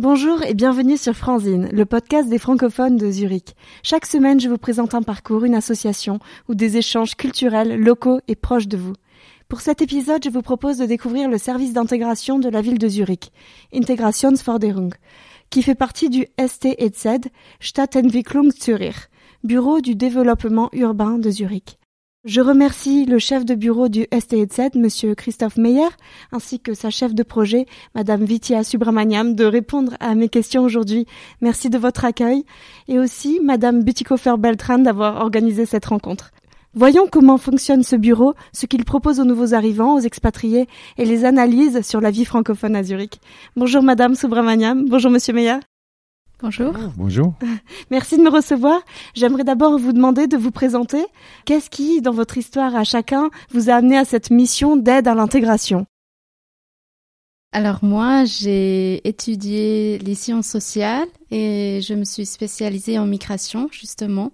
Bonjour et bienvenue sur Franzine, le podcast des francophones de Zurich. Chaque semaine, je vous présente un parcours, une association ou des échanges culturels, locaux et proches de vous. Pour cet épisode, je vous propose de découvrir le service d'intégration de la ville de Zurich, Integrationsförderung, qui fait partie du STEZ, Stadtentwicklung Zürich, bureau du développement urbain de Zurich. Je remercie le chef de bureau du STEZ, Monsieur Christophe Meyer, ainsi que sa chef de projet, Madame Vitia Subramaniam, de répondre à mes questions aujourd'hui. Merci de votre accueil. Et aussi Madame Butikofer Beltran d'avoir organisé cette rencontre. Voyons comment fonctionne ce bureau, ce qu'il propose aux nouveaux arrivants, aux expatriés et les analyses sur la vie francophone à Zurich. Bonjour Madame Subramaniam. Bonjour Monsieur Meyer. Bonjour. Ah, bonjour. Merci de me recevoir. J'aimerais d'abord vous demander de vous présenter. Qu'est-ce qui, dans votre histoire à chacun, vous a amené à cette mission d'aide à l'intégration? Alors moi, j'ai étudié les sciences sociales et je me suis spécialisée en migration, justement.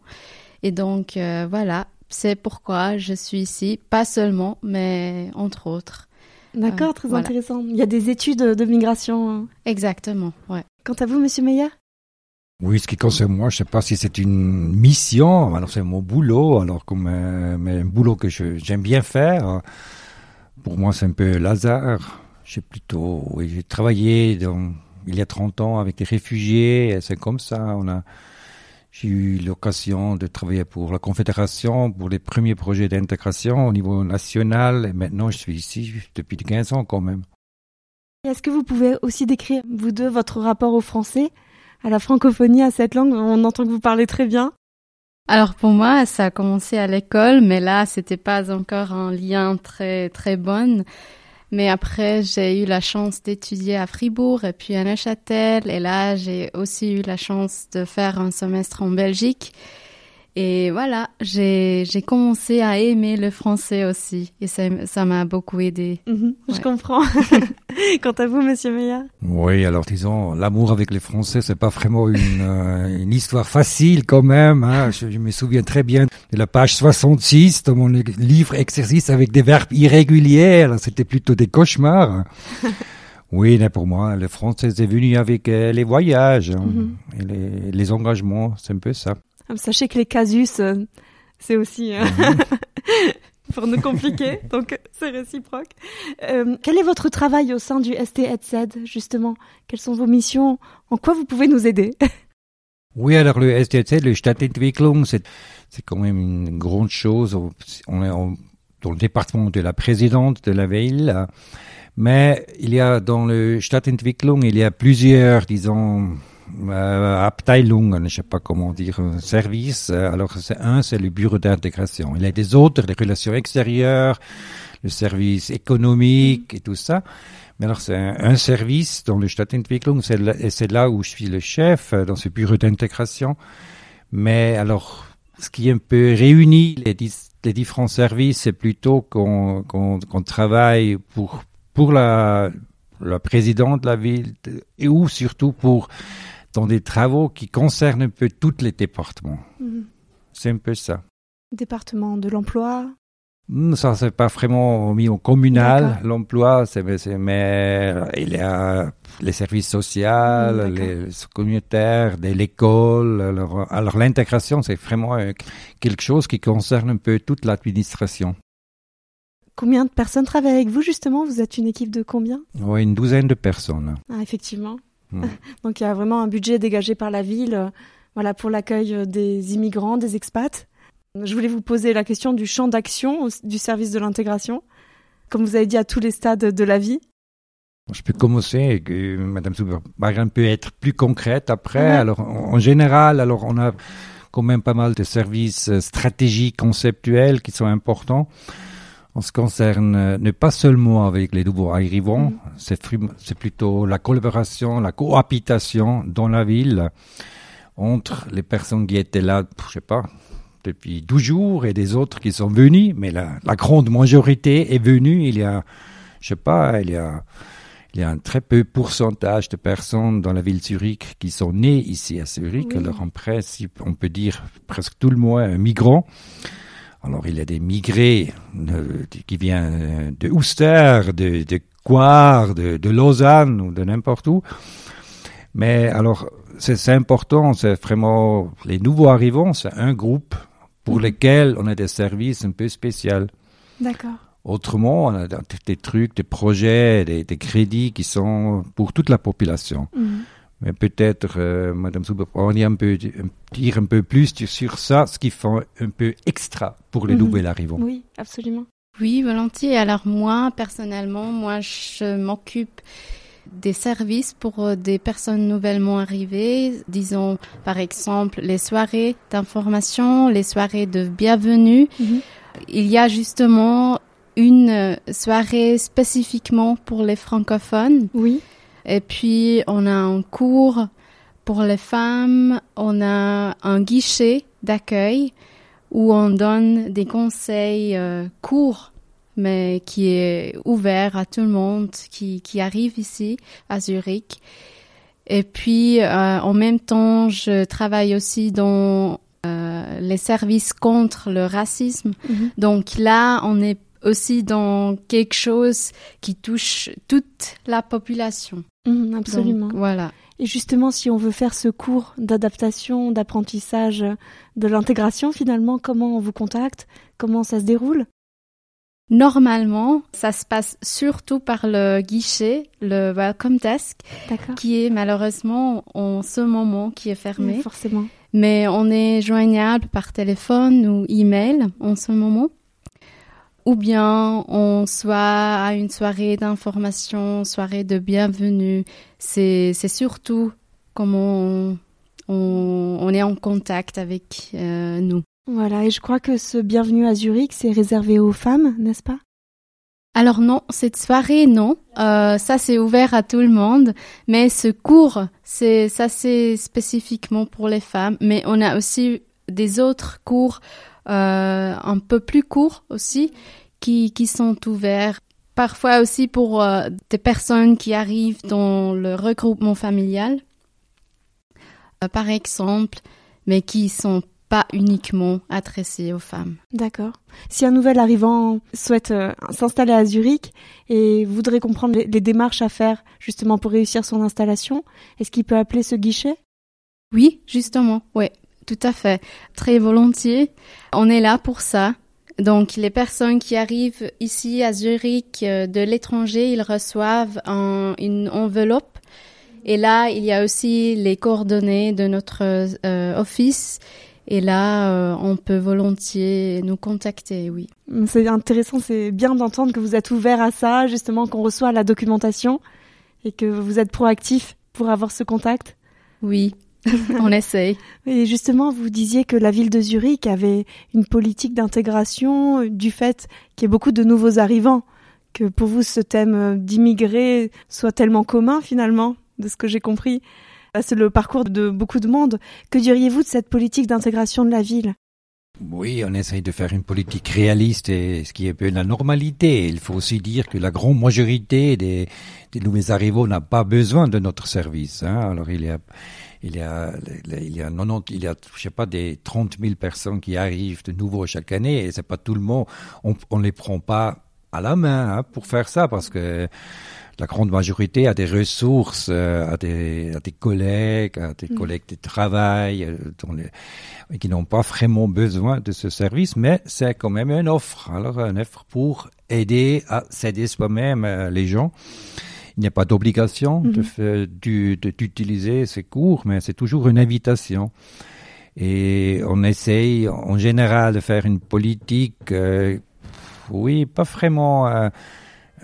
Et donc, euh, voilà, c'est pourquoi je suis ici, pas seulement, mais entre autres. D'accord, Euh, très voilà. intéressant. Il y a des études de migration. Exactement, ouais. Quant à vous, Monsieur Meyer Oui, ce qui concerne moi, je sais pas si c'est une mission. Alors c'est mon boulot. Alors comme euh, mais un boulot que j'aime bien faire. Pour moi, c'est un peu Lazare. J'ai plutôt, j'ai travaillé il y a 30 ans avec des réfugiés. C'est comme ça. On a, j'ai eu l'occasion de travailler pour la Confédération pour les premiers projets d'intégration au niveau national. Et maintenant, je suis ici depuis 15 ans quand même. Est-ce que vous pouvez aussi décrire, vous deux, votre rapport au français, la francophonie, à cette langue On entend que vous parlez très bien. Alors pour moi, ça a commencé à l'école, mais là, c'était pas encore un lien très très bon. Mais après, j'ai eu la chance d'étudier à Fribourg et puis à Neuchâtel. Et là, j'ai aussi eu la chance de faire un semestre en Belgique. Et voilà, j'ai j'ai commencé à aimer le français aussi. Et ça ça m'a beaucoup aidé. Mhm, Je Ouais. comprends. Quant à vous, Monsieur Meyer Oui, alors disons, l'amour avec les Français, c'est pas vraiment une, euh, une histoire facile quand même. Hein. Je, je me souviens très bien de la page 66 de mon livre exercice avec des verbes irréguliers. C'était plutôt des cauchemars. oui, mais pour moi, le français est venu avec euh, les voyages hein, Mhm. et les, les engagements, c'est un peu ça. Ah, Sachez que les casus, euh, c'est aussi euh, pour nous compliquer, donc c'est réciproque. Euh, quel est votre travail au sein du STEZ, justement? Quelles sont vos missions? En quoi vous pouvez nous aider? Oui, alors le STZ, le Stadtentwicklung, c'est, c'est quand même une grande chose. On est en- dans le département de la présidente de la ville. Mais il y a dans le Stadtentwicklung, il y a plusieurs, disons, euh, je ne sais pas comment dire, euh, services. Euh, Alors c'est un, c'est le bureau d'intégration. Il y a des autres, les relations extérieures, le service économique et tout ça. Mais alors c'est un, service dans le Stadtentwicklung, et c'est là où je suis le chef euh, dans ce bureau d'intégration. Mais alors, ce qui un peu réunit les, différents services, c'est plutôt qu'on travaille pour pour la la présidente de la ville et ou surtout pour dans des travaux qui concernent un peu tous les départements. C'est un peu ça. Département de l'emploi. Hmm, Ça, c'est pas vraiment mis au communal, l'emploi, c'est, mais il y a les services sociaux, les communautaires, de l'école. Alors, alors l'intégration, c'est vraiment euh, quelque chose qui concerne un peu toute l'administration. Combien de personnes travaillent avec vous, justement? Vous êtes une équipe de combien? Oui, une douzaine de personnes. Ah, effectivement. Donc il y a vraiment un budget dégagé par la ville euh, voilà, pour l'accueil euh, des immigrants, des expats. Je voulais vous poser la question du champ d'action du service de l'intégration, comme vous avez dit à tous les stades de la vie. Je peux commencer et Madame Souberbaran peut être plus concrète après. Ouais. Alors, en, en général, alors on a quand même pas mal de services euh, stratégiques, conceptuels qui sont importants. En ce qui concerne, euh, ne pas seulement avec les nouveaux arrivants, Mhm. c'est plutôt la collaboration, la cohabitation dans la ville entre les personnes qui étaient là, je sais pas, depuis 12 jours et des autres qui sont venus, mais la, la grande majorité est venue il y a, je sais pas, il y a il y a un très peu pourcentage de personnes dans la ville de Zurich qui sont nées ici à Zurich. Oui. Alors en principe, on peut dire presque tout le monde un migrant. Alors il y a des migrés euh, qui viennent de Ouster, de, de Coire, de, de Lausanne ou de n'importe où. Mais alors, c'est important, c'est vraiment les nouveaux arrivants, c'est un groupe pour lesquels on a des services un peu spéciaux. D'accord. Autrement, on a des trucs, des projets, des, des crédits qui sont pour toute la population. Mhm. Mais peut-être, euh, Madame y un peu, dire un peu plus sur ça, ce qui fait un peu extra pour les Mhm. nouveaux arrivants. Oui, absolument. Oui, volontiers. Alors moi, personnellement, moi, je m'occupe des services pour euh, des personnes nouvellement arrivées, disons par exemple les soirées d'information, les soirées de bienvenue. Mhm. Il y a justement une euh, soirée spécifiquement pour les francophones. Oui. Et puis, on a un cours pour les femmes, on a un guichet d'accueil où on donne des conseils euh, courts, mais qui est ouvert à tout le monde qui, qui arrive ici à Zurich. Et puis, euh, en même temps, je travaille aussi dans euh, les services contre le racisme. Mhm. Donc là, on est aussi dans quelque chose qui touche toute la population. Mhm, Donc, absolument. voilà. Et justement, si on veut faire ce cours d'adaptation, d'apprentissage, de l'intégration, finalement, comment on vous contacte? Comment ça se déroule? Normalement, ça se passe surtout par le guichet, le Welcome Desk, qui est malheureusement en ce moment qui est fermé. Oui, forcément. Mais on est joignable par téléphone ou email en ce moment. Ou bien on soit à une soirée d'information, soirée de bienvenue. C'est, surtout comment on, on, on est en contact avec euh, nous. Voilà, et je crois que ce bienvenue à Zurich, c'est réservé aux femmes, n'est-ce pas? Alors non, cette soirée, non. Euh, ça, c'est ouvert à tout le monde. Mais ce cours, c'est ça, c'est spécifiquement pour les femmes. Mais on a aussi des autres cours un peu plus courts aussi qui, qui sont ouverts. Parfois aussi pour euh, des personnes qui arrivent dans le regroupement familial, euh, par exemple, mais qui sont pas uniquement adressés aux femmes. D'accord. Si un nouvel arrivant souhaite euh, s'installer à Zurich et voudrait comprendre les, les démarches à faire justement pour réussir son installation, est-ce qu'il peut appeler ce guichet? Oui, justement, oui, tout à fait. Très volontiers. On est là pour ça. Donc, les personnes qui arrivent ici à Zurich euh, de l'étranger, ils reçoivent un- une enveloppe. Et là, il y a aussi les coordonnées de notre euh, office. Et là, euh, on peut volontiers nous contacter, oui. C'est intéressant, c'est bien d'entendre que vous êtes ouvert à ça, justement qu'on reçoit la documentation et que vous êtes proactif pour avoir ce contact. Oui, on essaye. Et justement, vous disiez que la ville de Zurich avait une politique d'intégration euh, du fait qu'il y ait beaucoup de nouveaux arrivants, que pour vous ce thème euh, d'immigrés soit tellement commun finalement, de ce que j'ai compris. C'est le parcours de beaucoup de monde. Que diriez-vous de cette politique d'intégration de la ville? Oui, on essaye de faire une politique réaliste et ce qui est un peu la normalité. Il faut aussi dire que la grande majorité des, des nouveaux arrivants n'a pas besoin de notre service. Hein. Alors il y a, il y a, il y a 90, il y a, je sais pas, des 30 000 personnes qui arrivent de nouveau chaque année et c'est pas tout le monde. On, on les prend pas à la main hein, pour faire ça parce que la grande majorité a des ressources, euh, a, des, a des collègues, a des Mm. collègues de travail, euh, dont les- et qui n'ont pas vraiment besoin de ce service, mais c'est quand même une offre. Alors, une offre pour aider à s'aider soi-même euh, les gens. Il n'y a pas d'obligation de Mhm. d'utiliser ces cours, mais c'est toujours une invitation. Et on essaye en général de faire une politique, euh, oui, pas vraiment. euh,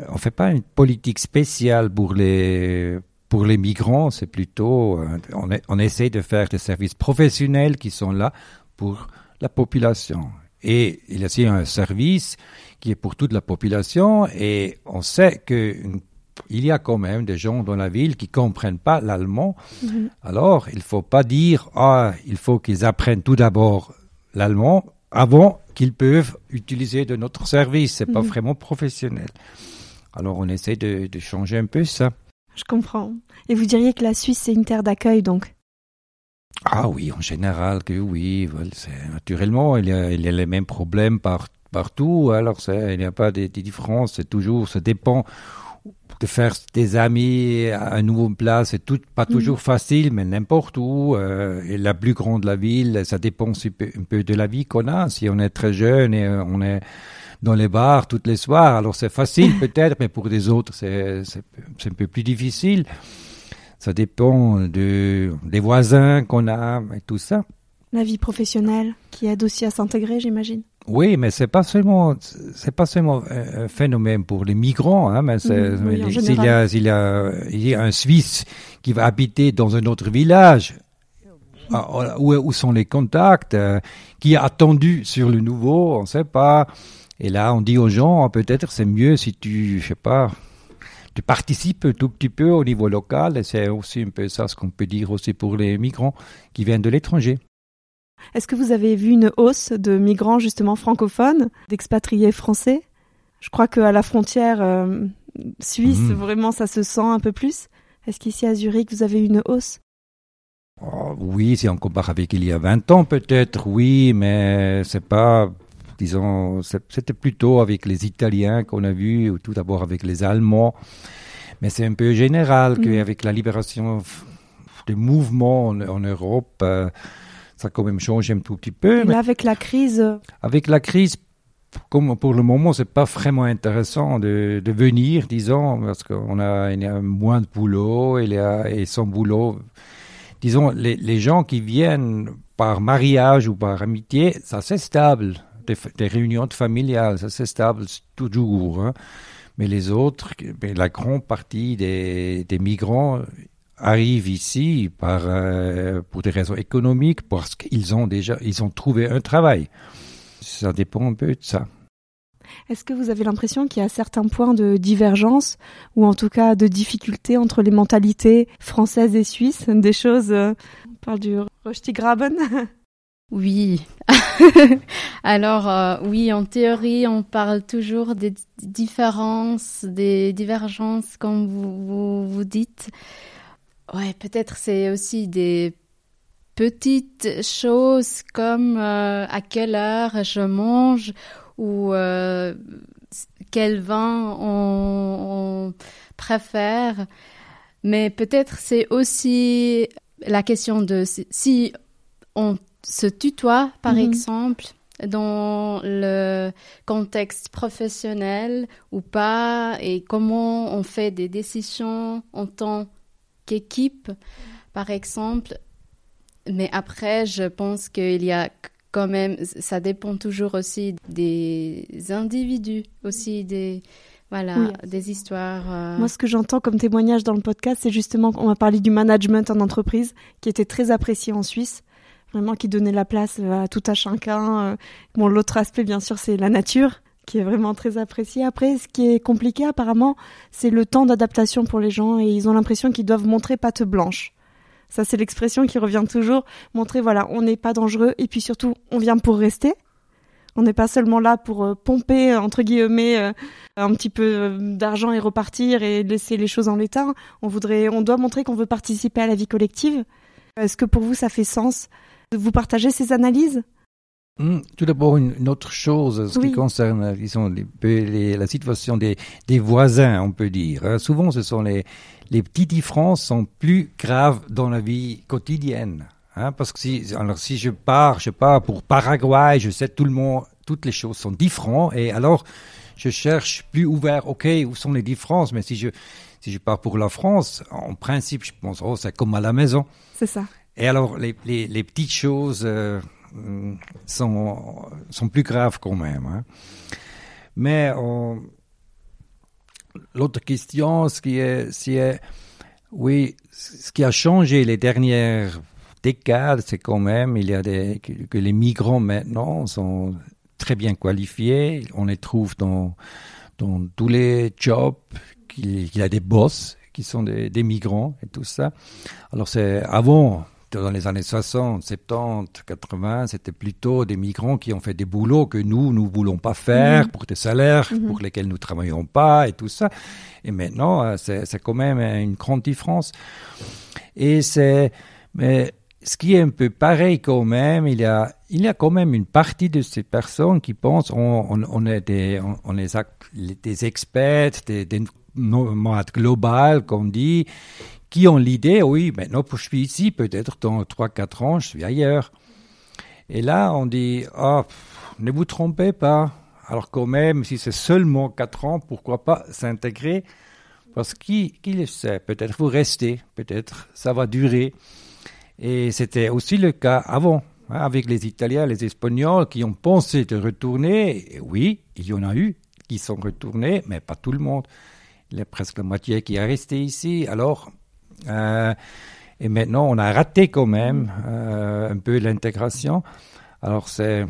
on fait pas une politique spéciale pour les pour les migrants, c'est plutôt euh, on, on essaye de faire des services professionnels qui sont là pour la population. Et il y a aussi un service qui est pour toute la population et on sait que une- il y a quand même des gens dans la ville qui comprennent pas l'allemand. Alors, il faut pas dire ah, il faut qu'ils apprennent tout d'abord l'allemand avant qu'ils peuvent utiliser de notre service. C'est pas Mhm. vraiment professionnel. Alors, on essaie de, de changer un peu ça. Je comprends. Et vous diriez que la Suisse, c'est une terre d'accueil, donc? Ah oui, en général que oui. Naturellement, il y, a, il y a les mêmes problèmes par, partout. Alors, il n'y a pas de, de différence. C'est toujours, ça dépend de faire des amis à un nouveau place, c'est tout pas Mhm. toujours facile, mais n'importe où. euh, et la plus grande la ville, ça dépend un peu, un peu de la vie qu'on a. Si on est très jeune et euh, on est dans les bars tous les soirs, alors c'est facile peut-être, mais pour des autres, c'est c'est c'est un peu plus difficile. Ça dépend de des voisins qu'on a et tout ça. La vie professionnelle qui aide aussi à s'intégrer, j'imagine. Oui, mais c'est pas seulement c'est pas seulement un phénomène pour les migrants, hein, mais oui, s'il y a y y un Suisse qui va habiter dans un autre village. ah, Où, où sont les contacts euh, Qui a attendu sur le nouveau On ne sait pas. Et là, on dit aux gens, ah, peut-être c'est mieux si tu, je sais pas, tu participes un tout petit peu au niveau local. Et c'est aussi un peu ça ce qu'on peut dire aussi pour les migrants qui viennent de l'étranger. Est-ce que vous avez vu une hausse de migrants justement francophones, d'expatriés français? Je crois qu'à la frontière euh, suisse, Mhm. vraiment, ça se sent un peu plus. Est-ce qu'ici à Zurich, vous avez une hausse? Oh, oui, si on compare avec il y a 20 ans, peut-être, oui, mais c'est pas, disons, c'était plutôt avec les Italiens qu'on a vu, ou tout d'abord avec les Allemands. Mais c'est un peu général Mhm. qu'avec la libération des mouvements en, en Europe, euh, ça a quand même changé un tout petit peu. Et Mais là, avec la crise, avec la crise, comme pour le moment, c'est pas vraiment intéressant de, de venir, disons, parce qu'on a, il y a moins de boulot, il y a, et sans boulot, disons, les, les gens qui viennent par mariage ou par amitié, ça c'est stable. Des, des réunions familiales, ça c'est stable toujours. hein. Mais les autres, ben, la grande partie des, des migrants arrivent ici par, euh, pour des raisons économiques, parce qu'ils ont déjà, ils ont trouvé un travail. Ça dépend un peu de ça. est-ce que vous avez l'impression qu'il y a certains points de divergence ou en tout cas de difficulté entre les mentalités françaises et suisses Des choses, euh, on parle du Röstigraben Oui. Alors, euh, oui, en théorie, on parle toujours des différences, des divergences, comme vous, vous, vous dites. Ouais, peut-être c'est aussi des petites choses comme euh, à quelle heure je mange ou euh, quel vin on, on préfère. Mais peut-être c'est aussi la question de si- si on se tutoie, par Mhm. exemple, dans le contexte professionnel ou pas, et comment on fait des décisions en tant qu'équipe, par exemple. Mais après, je pense qu'il y a quand même, ça dépend toujours aussi des individus, aussi des, voilà, Oui, des histoires. euh, Moi, ce que j'entends comme témoignage dans le podcast, c'est justement qu'on m'a parlé du management en entreprise, qui était très apprécié en Suisse, vraiment qui donnait la place à tout à chacun. euh. Bon, l'autre aspect, bien sûr, c'est la nature, qui est vraiment très appréciée. Après, ce qui est compliqué, apparemment, c'est le temps d'adaptation pour les gens, et ils ont l'impression qu'ils doivent montrer patte blanche. Ça, c'est l'expression qui revient toujours. Montrer, voilà, on n'est pas dangereux, et puis surtout, on vient pour rester. On n'est pas seulement là pour euh, pomper, entre guillemets, euh, un petit peu euh, d'argent et repartir et laisser les choses en l'état. On voudrait, on doit montrer qu'on veut participer à la vie collective. Est-ce que pour vous ça fait sens Vous partagez ces analyses? Hmm, Tout d'abord, une, une autre chose, ce Oui. qui concerne euh, disons, les, les- la situation des, des voisins, on peut dire. hein. Souvent, ce sont les, les petites différences sont plus graves dans la vie quotidienne. hein, parce que si, alors, si je pars, je pars pour Paraguay, je sais tout le monde, toutes les choses sont différentes, et alors je cherche plus ouvert. Ok, où sont les différences Mais si je si je pars pour la France, en principe, je pense, oh, c'est comme à la maison. C'est ça. Et alors, les, les, les petites choses euh, sont, sont plus graves quand même. hein. Mais on- l'autre question, ce qui est, si est, oui, ce qui a changé les dernières décades, c'est quand même, il y a des, que, les migrants maintenant sont très bien qualifiés. On les trouve dans, dans tous les jobs, qu'il y a des boss qui sont des migrants et tout ça. Alors c'est avant, dans les années 60, 70, 80, c'était plutôt des migrants qui ont fait des boulots que nous, nous voulons pas faire, Mhm. pour des salaires Mhm. pour lesquels nous travaillons pas et tout ça. Et maintenant, euh, c'est quand même une grande différence. Et c'est, mais ce qui est un peu pareil quand même, il y a, il y a quand même une partie de ces personnes qui pensent on, on, on est des, on, on est des experts, des, des nomades globales, qu'on dit, qui ont l'idée, oui, maintenant je suis ici, peut-être dans 3-4 ans, je suis ailleurs. Et là, on dit, oh, ne vous trompez pas. Alors quand même, si c'est seulement 4 ans, pourquoi pas s'intégrer? Parce qui, qui le sait? Peut-être vous restez, peut-être ça va durer. Et c'était aussi le cas avant, hein, avec les Italiens, les Espagnols qui ont pensé de retourner. Et oui, il y en a eu qui sont retournés, mais pas tout le monde. Il y a presque la moitié qui est resté ici. Alors, et maintenant, on a raté quand même euh, un peu l'intégration. Alors, c'est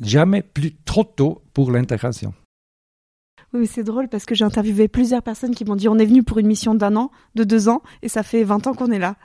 jamais plus trop tôt pour l'intégration. Oui, c'est drôle parce que j'ai interviewé plusieurs personnes qui m'ont dit on est venu pour une mission d'un an, de deux ans, et ça fait 20 ans qu'on est là.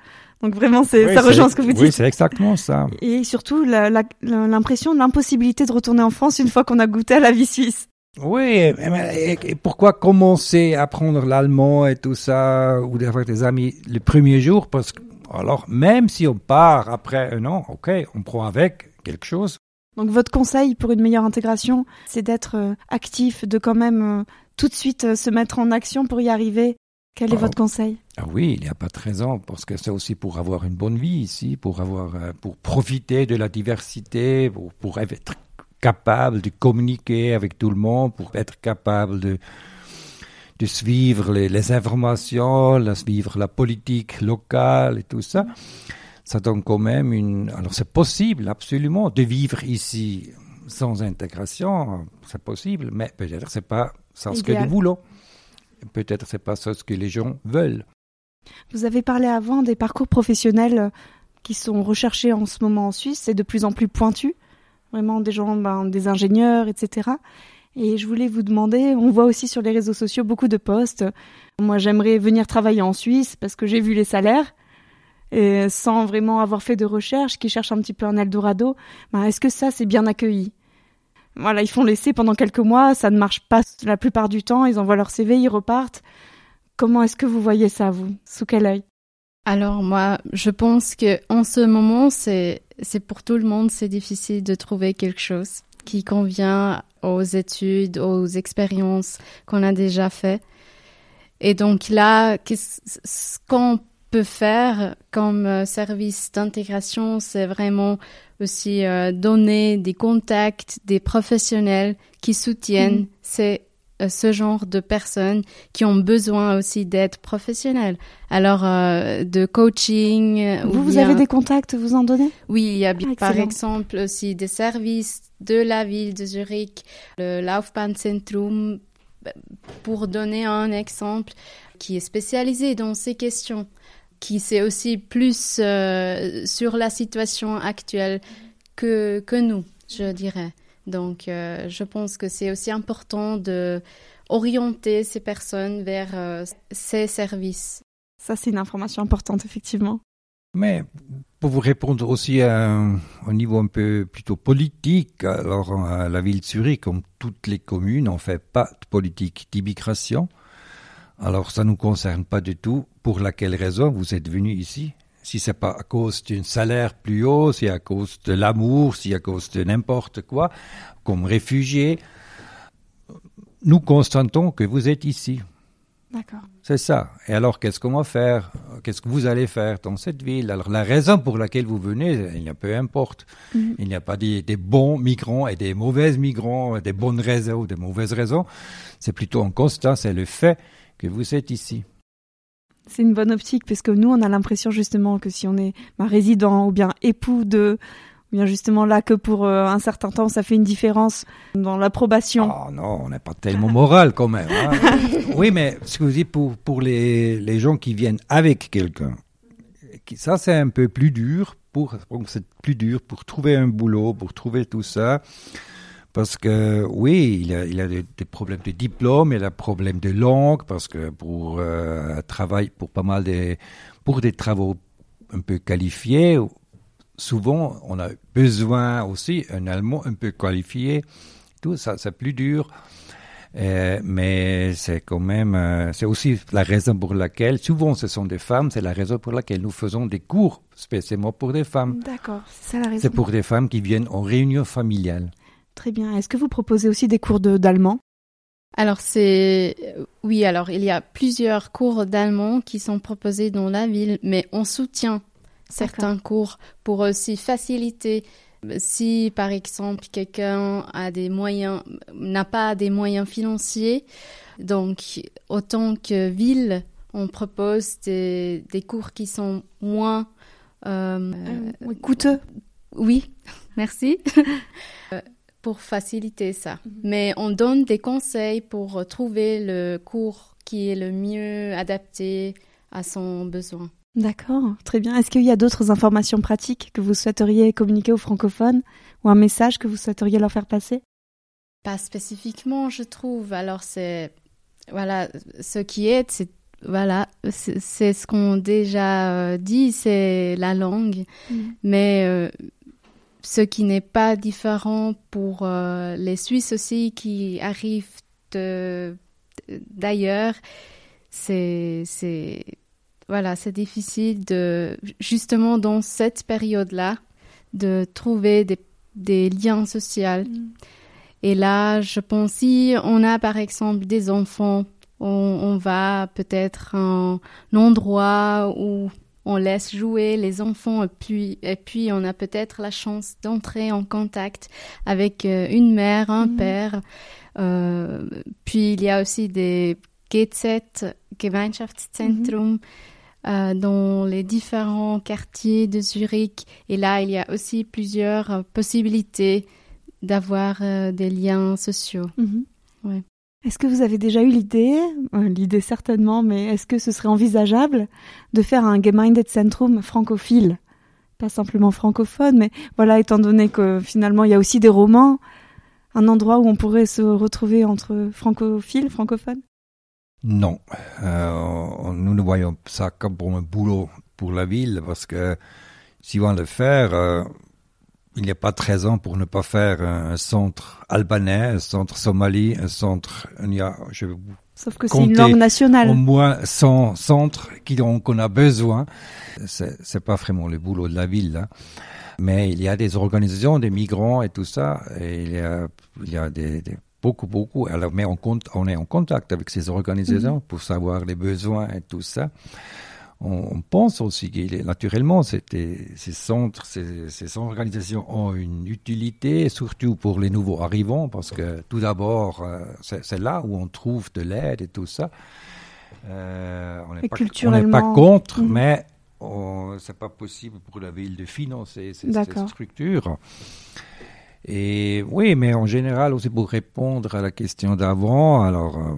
Donc vraiment, ça rejoint ce que vous dites. Oui, c'est exactement ça. Et surtout, l'impression de l'impossibilité de retourner en France une fois qu'on a goûté à la vie suisse. Oui, et, pourquoi commencer à apprendre l'allemand et tout ça, ou d'avoir des amis le premier jour? Parce que, alors, même si on part après un an, ok, on prend avec quelque chose. Donc votre conseil pour une meilleure intégration, c'est d'être euh, actif, de quand même euh, tout de suite euh, se mettre en action pour y arriver. Quel est ah, votre conseil? ah Oui, il n'y a pas de raison, parce que c'est aussi pour avoir une bonne vie ici, pour avoir, pour profiter de la diversité, pour, pour être capable de communiquer avec tout le monde, pour être capable de de suivre les, les informations, de suivre la politique locale et tout ça ça donne quand même une. Alors c'est possible, absolument, de vivre ici sans intégration, c'est possible, mais peut-être c'est pas ça ce que nous voulons. Peut-être c'est pas ça ce que les gens veulent. Vous avez parlé avant des parcours professionnels qui sont recherchés en ce moment en Suisse, c'est de plus en plus pointu, vraiment des gens, ben, des ingénieurs, etc. Et je voulais vous demander, on voit aussi sur les réseaux sociaux beaucoup de postes. Moi, j'aimerais venir travailler en Suisse parce que j'ai vu les salaires et sans vraiment avoir fait de recherche, qui cherchent un petit peu un Eldorado, ben est-ce que ça c'est bien accueilli? Voilà, ils font l'essai pendant quelques mois, ça ne marche pas la plupart du temps, ils envoient leur CV, ils repartent. Comment est-ce que vous voyez ça, vous? Sous quel œil? Alors moi, je pense que en ce moment, c'est c'est pour tout le monde, c'est difficile de trouver quelque chose qui convient aux études, aux expériences qu'on a déjà fait. Et donc là, ce qu'on peut faire comme euh, service d'intégration, c'est vraiment aussi euh, donner des contacts, des professionnels qui soutiennent mm. ces, ce genre de personnes qui ont besoin aussi d'être professionnels. Alors, de coaching. Vous, vous avez des contacts, vous en donnez? Oui, il y a ah, par exemple aussi des services de la ville de Zurich, le Laufbahnzentrum, pour donner un exemple qui est spécialisé dans ces questions qui sait aussi plus euh, sur la situation actuelle que, que nous, je dirais. Donc, euh, je pense que c'est aussi important de orienter ces personnes vers euh, ces services. Ça, c'est une information importante, effectivement. Mais pour vous répondre aussi au niveau un peu plutôt politique, alors la ville de Zurich, comme toutes les communes, n'en fait pas de politique d'immigration. Alors ça ne nous concerne pas du tout. Pour laquelle raison vous êtes venu ici? Si c'est pas à cause d'un salaire plus haut, si à cause de l'amour, si à cause de n'importe quoi, comme réfugié, nous constatons que vous êtes ici. D'accord. C'est ça. Et alors, qu'est-ce qu'on va faire? Qu'est-ce que vous allez faire dans cette ville? Alors, la raison pour laquelle vous venez, il n'y a peu importe. Mhm. Il n'y a pas des, des, bons migrants et des mauvais migrants, des bonnes raisons ou des mauvaises raisons. C'est plutôt un constat, c'est le fait que vous êtes ici. C'est une bonne optique parce que nous, on a l'impression justement que si on est résident ou bien époux de, ou bien justement là que pour euh, un certain temps, ça fait une différence dans l'approbation. Oh non, on n'est pas tellement moral quand même. Hein. oui, mais ce que vous dites pour, pour les, les gens qui viennent avec quelqu'un, ça c'est un peu plus dur pour, c'est plus dur pour trouver un boulot, pour trouver tout ça. Parce que oui, il a, il a des, problèmes de diplôme, il a des problèmes de langue, parce que pour euh, travail, pour pas mal des, pour des travaux un peu qualifiés, souvent on a besoin aussi un allemand un peu qualifié. Tout ça, c'est plus dur. Euh, mais c'est quand même, euh, c'est aussi la raison pour laquelle, souvent ce sont des femmes, c'est la raison pour laquelle nous faisons des cours spécialement pour des femmes. D'accord, c'est ça la raison. C'est pour des femmes qui viennent en réunion familiale. Très bien. Est-ce que vous proposez aussi des cours d'allemand? Alors c'est oui, alors il y a plusieurs cours d'allemand qui sont proposés dans la ville, mais on soutient certains cours pour aussi faciliter si par exemple quelqu'un a des moyens n'a pas des moyens financiers, donc autant que ville, on propose des, des cours qui sont moins euh, euh, coûteux. Oui, merci. Pour faciliter ça. Mhm. Mais on donne des conseils pour trouver le cours qui est le mieux adapté à son besoin. D'accord, très bien. Est-ce qu'il y a d'autres informations pratiques que vous souhaiteriez communiquer aux francophones ou un message que vous souhaiteriez leur faire passer? Pas spécifiquement, je trouve. Alors c'est voilà, ce qui est, c'est voilà, c'est ce qu'on déjà euh, dit, c'est la langue. Mm. Mais euh, ce qui n'est pas différent pour euh, les Suisses aussi qui arrivent d'ailleurs, c'est voilà, c'est difficile de justement dans cette période-là de trouver des, des liens sociaux. Mm. Et là, je pense si on a par exemple des enfants on, va peut-être à un endroit où on laisse jouer les enfants et puis, et puis on a peut-être la chance d'entrer en contact avec euh, une mère, un mhm. père. Euh, puis il y a aussi des GZ, Gemeinschaftszentrum, mhm. euh, dans les différents quartiers de Zurich. Et là, il y a aussi plusieurs possibilités d'avoir des liens sociaux. Mhm. Ouais. Est-ce que vous avez déjà eu l'idée, euh, l'idée certainement, mais est-ce que ce serait envisageable de faire un Gemeindezentrum francophile? Pas simplement francophone, mais voilà, étant donné que finalement il y a aussi des romans, un endroit où on pourrait se retrouver entre francophiles, francophones? Non, euh, nous ne voyons ça comme un boulot pour la ville, parce que si on le faire, euh, il n'y a pas 13 ans pour ne pas faire un centre albanais, un centre somali, un centre. Il y a, je Sauf que c'est une langue nationale. Au moins 100 centres qu'on a besoin. C'est pas vraiment le boulot de la ville, là. Mais il y a des organisations, des migrants et tout ça. Et il y a, il y a des, beaucoup, beaucoup. Alors, mais on, compte, on est en contact avec ces organisations mm-hmm. pour savoir les besoins et tout ça on, pense aussi que naturellement, ces centres, ces, ces, organisations ont une utilité, surtout pour les nouveaux arrivants, parce que tout d'abord, euh, c'est là où on trouve de l'aide et tout ça. Euh, on n'est pas, pas, contre, mhm. mais c'est pas possible pour la ville de financer ces, ces structures. Et oui, mais en général aussi pour répondre à la question d'avant, alors euh,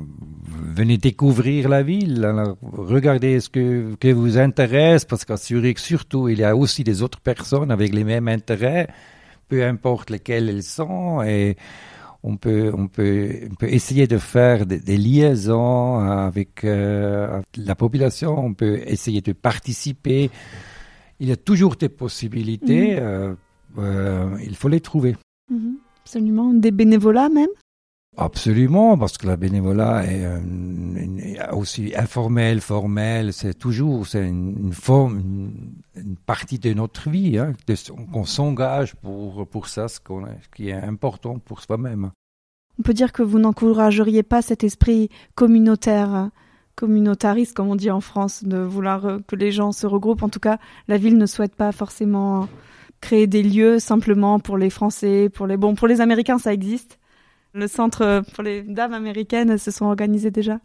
venez découvrir la ville, alors, regardez ce que, que vous intéresse, parce qu'à Zurich surtout, il y a aussi des autres personnes avec les mêmes intérêts, peu importe lesquels elles sont, et on peut, on peut, on peut essayer de faire des, liaisons avec euh, la population, on peut essayer de participer. Il y a toujours des possibilités, mmh. euh, euh, il faut les trouver. Mhm. absolument. Des bénévolats même? Absolument, parce que la bénévolat est euh, aussi informel, formel, c'est toujours c'est une, forme, une, partie de notre vie, hein, qu'on s'engage pour, pour ça, ce, qui est important pour soi-même. On peut dire que vous n'encourageriez pas cet esprit communautaire, communautariste, comme on dit en France, de vouloir que les gens se regroupent. En tout cas, la ville ne souhaite pas forcément créer des lieux simplement pour les Français, pour les bon, pour les Américains, ça existe. Le centre pour les dames américaines se sont organisées déjà.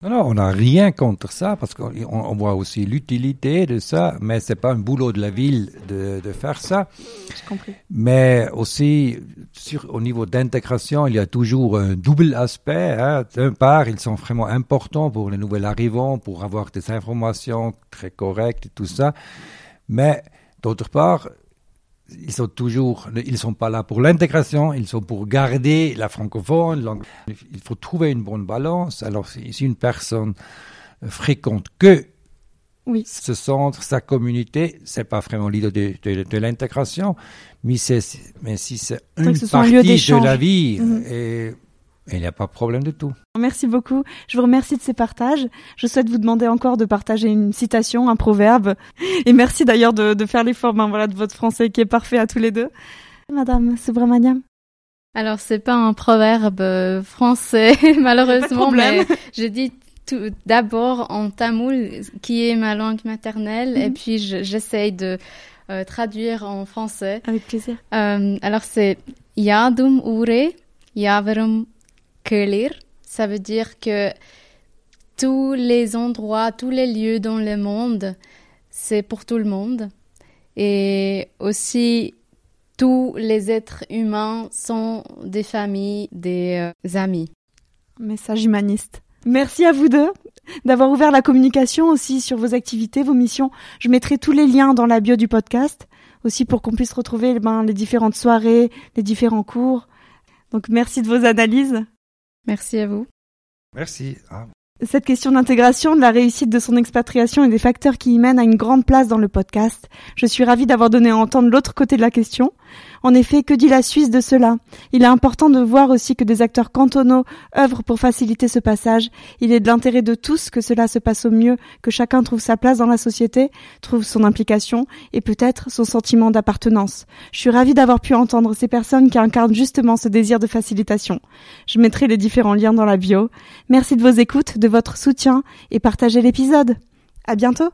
Non, non, on n'a rien contre ça parce qu'on voit aussi l'utilité de ça, mais c'est pas un boulot de la ville de, de faire ça. compris. Mais aussi, sur, au niveau d'intégration, il y a toujours un double aspect. Hein. D'un part, ils sont vraiment importants pour les nouveaux arrivants, pour avoir des informations très correctes et tout ça. Mais d'autre part, ils sont toujours, ils sont pas là pour l'intégration, ils sont pour garder la francophone. Il faut trouver une bonne balance. Alors, si une personne fréquente que oui. ce centre, sa communauté, c'est pas vraiment l'idée de, de, l'intégration, mais, mais si c'est une partie de la vie, mhm. et il n'y a pas de problème de tout. Merci beaucoup. Je vous remercie de ces partages. Je souhaite vous demander encore de partager une citation, un proverbe. Et merci d'ailleurs de, faire l'effort ben, voilà, de votre français qui est parfait à tous les deux. Madame Subramaniam. Alors c'est pas un proverbe euh, français malheureusement, mais je dis tout d'abord en tamoul qui est ma langue maternelle et mhm. puis j'essaye de euh, traduire en français. Avec plaisir. Euh, alors c'est yadum ure yavarum kelir. Ça veut dire que tous les endroits, tous les lieux dans le monde, c'est pour tout le monde. Et aussi, tous les êtres humains sont des familles, des euh, amis. Message humaniste. Merci à vous deux d'avoir ouvert la communication aussi sur vos activités, vos missions. Je mettrai tous les liens dans la bio du podcast, aussi pour qu'on puisse retrouver ben, les différentes soirées, les différents cours. Donc merci de vos analyses. Merci à vous. Merci. Ah. Cette question d'intégration, de la réussite de son expatriation et des facteurs qui y mènent a une grande place dans le podcast. Je suis ravie d'avoir donné à entendre l'autre côté de la question. En effet, que dit la Suisse de cela? Il est important de voir aussi que des acteurs cantonaux œuvrent pour faciliter ce passage. Il est de l'intérêt de tous que cela se passe au mieux, que chacun trouve sa place dans la société, trouve son implication et peut-être son sentiment d'appartenance. Je suis ravie d'avoir pu entendre ces personnes qui incarnent justement ce désir de facilitation. Je mettrai les différents liens dans la bio. Merci de vos écoutes, de votre soutien et partagez l'épisode. À bientôt!